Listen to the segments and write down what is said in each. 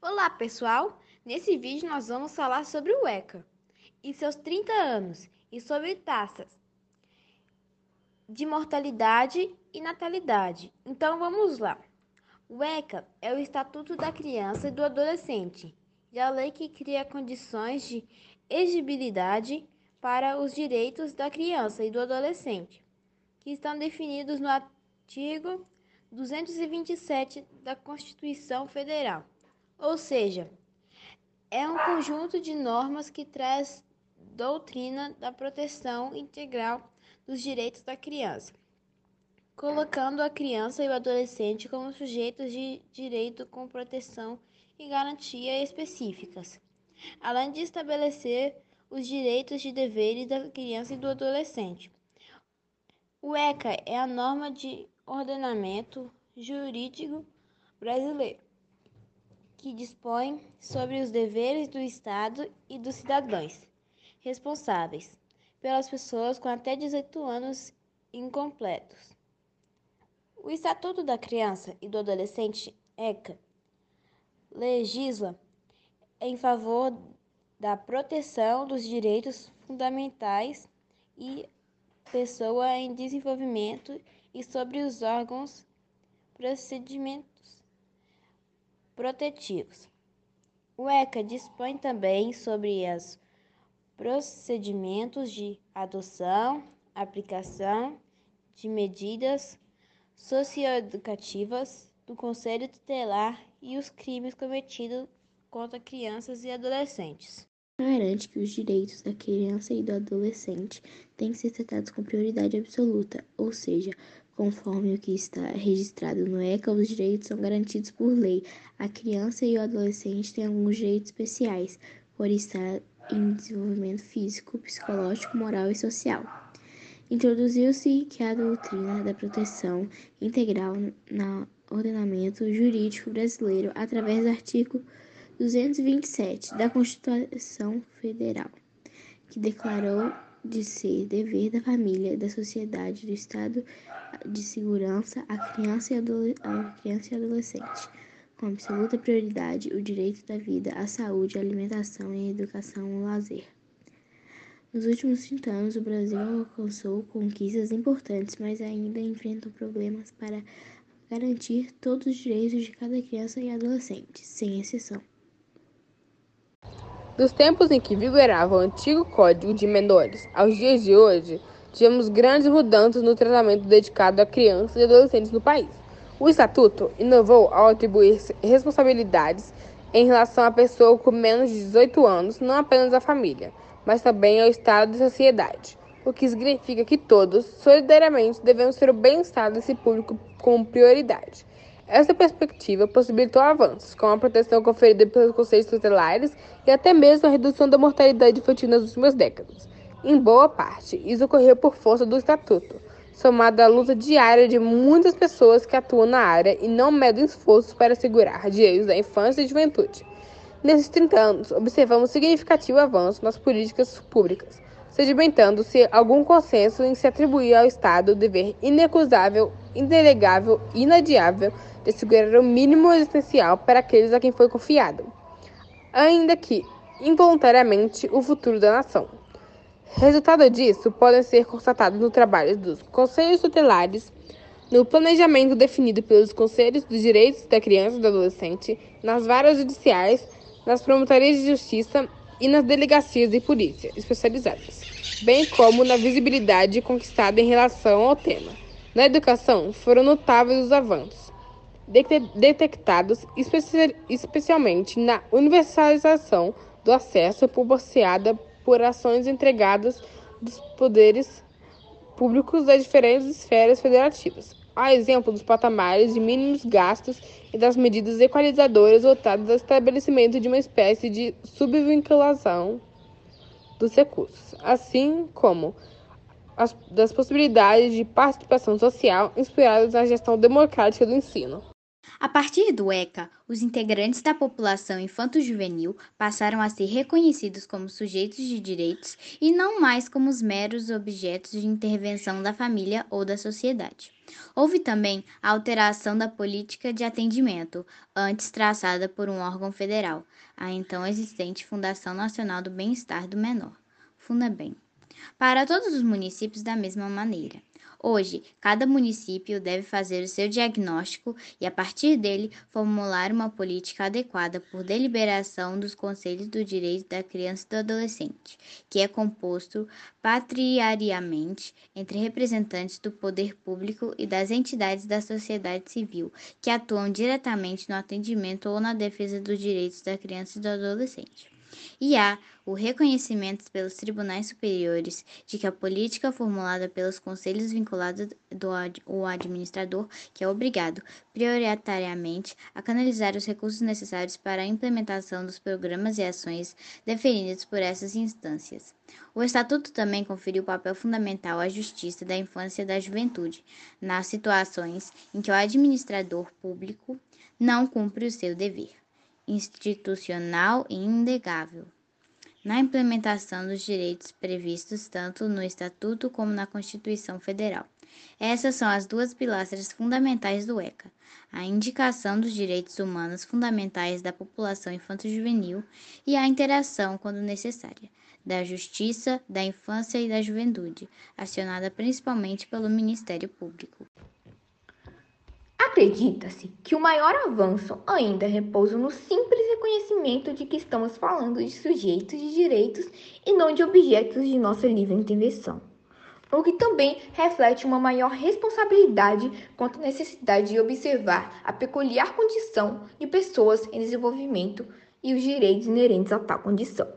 Olá, pessoal! Nesse vídeo nós vamos falar sobre o ECA e seus 30 anos e sobre taxas de mortalidade e natalidade. Então vamos lá. O ECA é o Estatuto da Criança e do Adolescente e a lei que cria condições de exigibilidade para os direitos da criança e do adolescente, que estão definidos no artigo 227 da Constituição Federal. Ou seja, é um conjunto de normas que traz doutrina da proteção integral dos direitos da criança, colocando a criança e o adolescente como sujeitos de direito com proteção e garantia específicas, além de estabelecer os direitos e deveres da criança e do adolescente. O ECA é a norma de ordenamento jurídico brasileiro que dispõe sobre os deveres do Estado e dos cidadãos responsáveis pelas pessoas com até 18 anos incompletos. O Estatuto da Criança e do Adolescente, ECA, legisla em favor da proteção dos direitos fundamentais e pessoa em desenvolvimento e sobre os órgãos procedimentos protetivos. O ECA dispõe também sobre os procedimentos de adoção, aplicação de medidas socioeducativas do Conselho Tutelar e os crimes cometidos contra crianças e adolescentes. Garante que os direitos da criança e do adolescente têm que ser tratados com prioridade absoluta, ou seja, Conforme o que está registrado no ECA, os direitos são garantidos por lei. A criança e o adolescente têm alguns direitos especiais, por estar em desenvolvimento físico, psicológico, moral e social. Introduziu-se que a doutrina da proteção integral no ordenamento jurídico brasileiro através do artigo 227 da Constituição Federal, que declarou de ser dever da família, da sociedade, do Estado de segurança à criança e, à criança e adolescente, com absoluta prioridade o direito da vida, à saúde, à alimentação e à educação ao lazer. Nos últimos 30 anos, o Brasil alcançou conquistas importantes, mas ainda enfrenta problemas para garantir todos os direitos de cada criança e adolescente, sem exceção. Dos tempos em que vigorava o antigo Código de Menores aos dias de hoje, tivemos grandes mudanças no tratamento dedicado a crianças e adolescentes no país. O Estatuto inovou ao atribuir responsabilidades em relação à pessoa com menos de 18 anos, não apenas à família, mas também ao Estado e sociedade, o que significa que todos, solidariamente, devemos ter o bem-estar desse público como prioridade. Essa perspectiva possibilitou avanços, como a proteção conferida pelos conselhos tutelares e até mesmo a redução da mortalidade infantil nas últimas décadas. Em boa parte, isso ocorreu por força do Estatuto, somado à luta diária de muitas pessoas que atuam na área e não medem esforços para assegurar direitos da infância e juventude. Nesses 30 anos, observamos significativo avanço nas políticas públicas, sedimentando-se algum consenso em se atribuir ao Estado o dever inecusável, indelegável e inadiável de assegurar o mínimo essencial para aqueles a quem foi confiado, ainda que involuntariamente o futuro da nação. Resultado disso podem ser constatados no trabalho dos conselhos tutelares, no planejamento definido pelos conselhos dos direitos da criança e do adolescente, nas varas judiciais, nas promotorias de justiça e nas delegacias de polícia especializadas, bem como na visibilidade conquistada em relação ao tema. Na educação, foram notáveis os avanços detectados especialmente na universalização do acesso proporcionada por ações entregadas dos poderes públicos das diferentes esferas federativas, a exemplo dos patamares de mínimos gastos e das medidas equalizadoras voltadas ao estabelecimento de uma espécie de subvinculação dos recursos, assim como as, das possibilidades de participação social inspiradas na gestão democrática do ensino. A partir do ECA, os integrantes da população infanto-juvenil passaram a ser reconhecidos como sujeitos de direitos e não mais como os meros objetos de intervenção da família ou da sociedade. Houve também a alteração da política de atendimento, antes traçada por um órgão federal, a então existente Fundação Nacional do Bem-Estar do Menor, FUNABEM, para todos os municípios da mesma maneira. Hoje, cada município deve fazer o seu diagnóstico e, a partir dele, formular uma política adequada por deliberação dos Conselhos do Direito da Criança e do Adolescente, que é composto patriariamente entre representantes do poder público e das entidades da sociedade civil que atuam diretamente no atendimento ou na defesa dos direitos da criança e do adolescente e há o reconhecimento pelos tribunais superiores de que a política formulada pelos conselhos vinculados do o administrador, que é obrigado prioritariamente a canalizar os recursos necessários para a implementação dos programas e ações definidos por essas instâncias. O Estatuto também conferiu papel fundamental à justiça da infância e da juventude, nas situações em que o administrador público não cumpre o seu dever institucional e inegável na implementação dos direitos previstos tanto no Estatuto como na Constituição Federal. Essas são as duas pilastras fundamentais do ECA: a indicação dos direitos humanos fundamentais da população infanto-juvenil e a interação, quando necessária, da Justiça, da Infância e da Juventude, acionada principalmente pelo Ministério Público. Acredita-se que o maior avanço ainda repousa no simples reconhecimento de que estamos falando de sujeitos de direitos e não de objetos de nossa livre intervenção, o que também reflete uma maior responsabilidade quanto à necessidade de observar a peculiar condição de pessoas em desenvolvimento e os direitos inerentes a tal condição.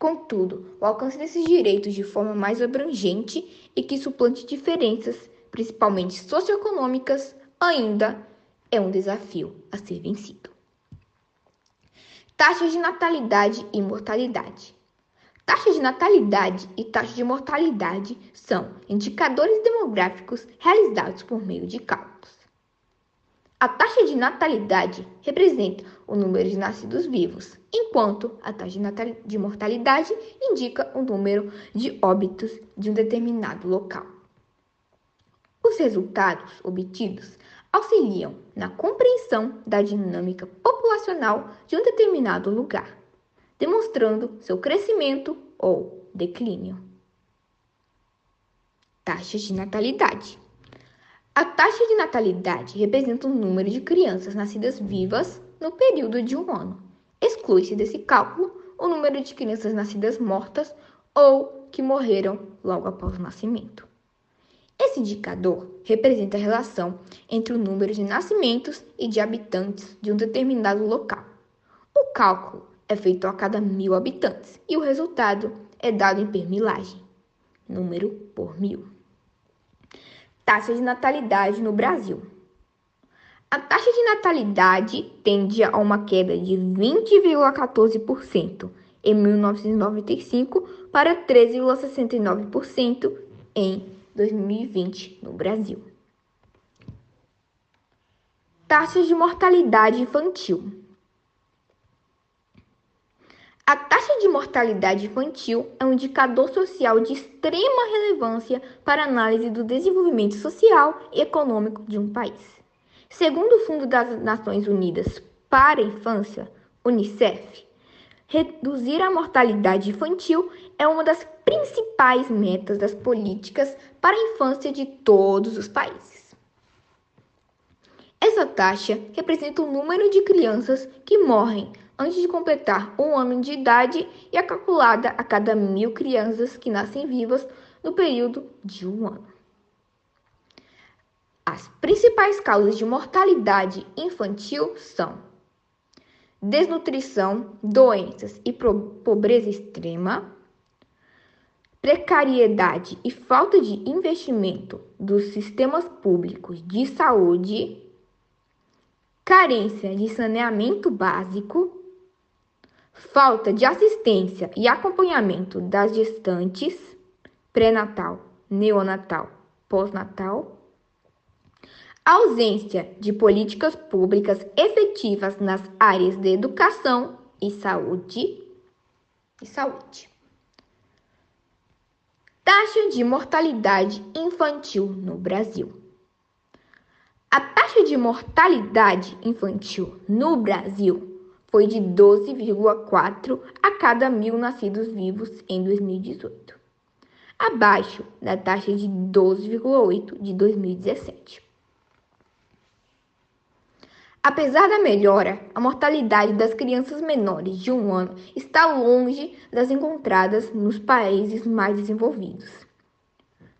Contudo, o alcance desses direitos de forma mais abrangente e que suplante diferenças, principalmente socioeconômicas, ainda é um desafio a ser vencido. Taxas de natalidade e mortalidade. Taxa de natalidade e taxa de mortalidade são indicadores demográficos realizados por meio de cálculos. A taxa de natalidade representa o número de nascidos vivos, enquanto a taxa de mortalidade indica o número de óbitos de um determinado local. Os resultados obtidos auxiliam na compreensão da dinâmica populacional de um determinado lugar, demonstrando seu crescimento ou declínio. Taxas de natalidade. A taxa de natalidade representa o número de crianças nascidas vivas no período de um ano. Exclui-se desse cálculo o número de crianças nascidas mortas ou que morreram logo após o nascimento. Esse indicador representa a relação entre o número de nascimentos e de habitantes de um determinado local. O cálculo é feito a cada mil habitantes e o resultado é dado em permilagem, número por mil. Taxa de natalidade no Brasil. A taxa de natalidade tende a uma queda de 20,14% em 1995 para 13,69% em 2020 no Brasil. Taxas de mortalidade infantil. A taxa de mortalidade infantil é um indicador social de extrema relevância para a análise do desenvolvimento social e econômico de um país. Segundo o Fundo das Nações Unidas para a Infância, UNICEF, reduzir a mortalidade infantil é uma das principais metas das políticas para a infância de todos os países. Essa taxa representa o número de crianças que morrem antes de completar um ano de idade e é calculada a cada mil crianças que nascem vivas no período de um ano. As principais causas de mortalidade infantil são desnutrição, doenças e pobreza extrema, precariedade e falta de investimento dos sistemas públicos de saúde, carência de saneamento básico, falta de assistência e acompanhamento das gestantes, pré-natal, neonatal, pós-natal, Ausência de políticas públicas efetivas nas áreas de educação e saúde e saúde. Taxa de mortalidade infantil no Brasil. A taxa de mortalidade infantil no Brasil foi de 12,4 a cada mil nascidos vivos em 2018, abaixo da taxa de 12,8 de 2017. Apesar da melhora, a mortalidade das crianças menores de um ano está longe das encontradas nos países mais desenvolvidos.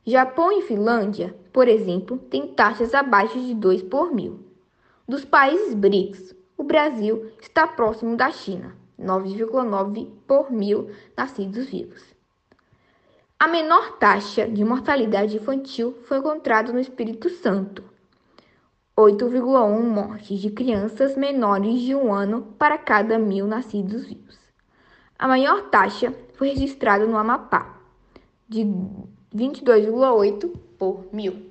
Japão e Finlândia, por exemplo, têm taxas abaixo de 2 por mil. Dos países BRICS, o Brasil está próximo da China, 9,9 por mil nascidos vivos. A menor taxa de mortalidade infantil foi encontrada no Espírito Santo, 8,1 mortes de crianças menores de um ano para cada mil nascidos vivos. A maior taxa foi registrada no Amapá, de 22,8 por mil.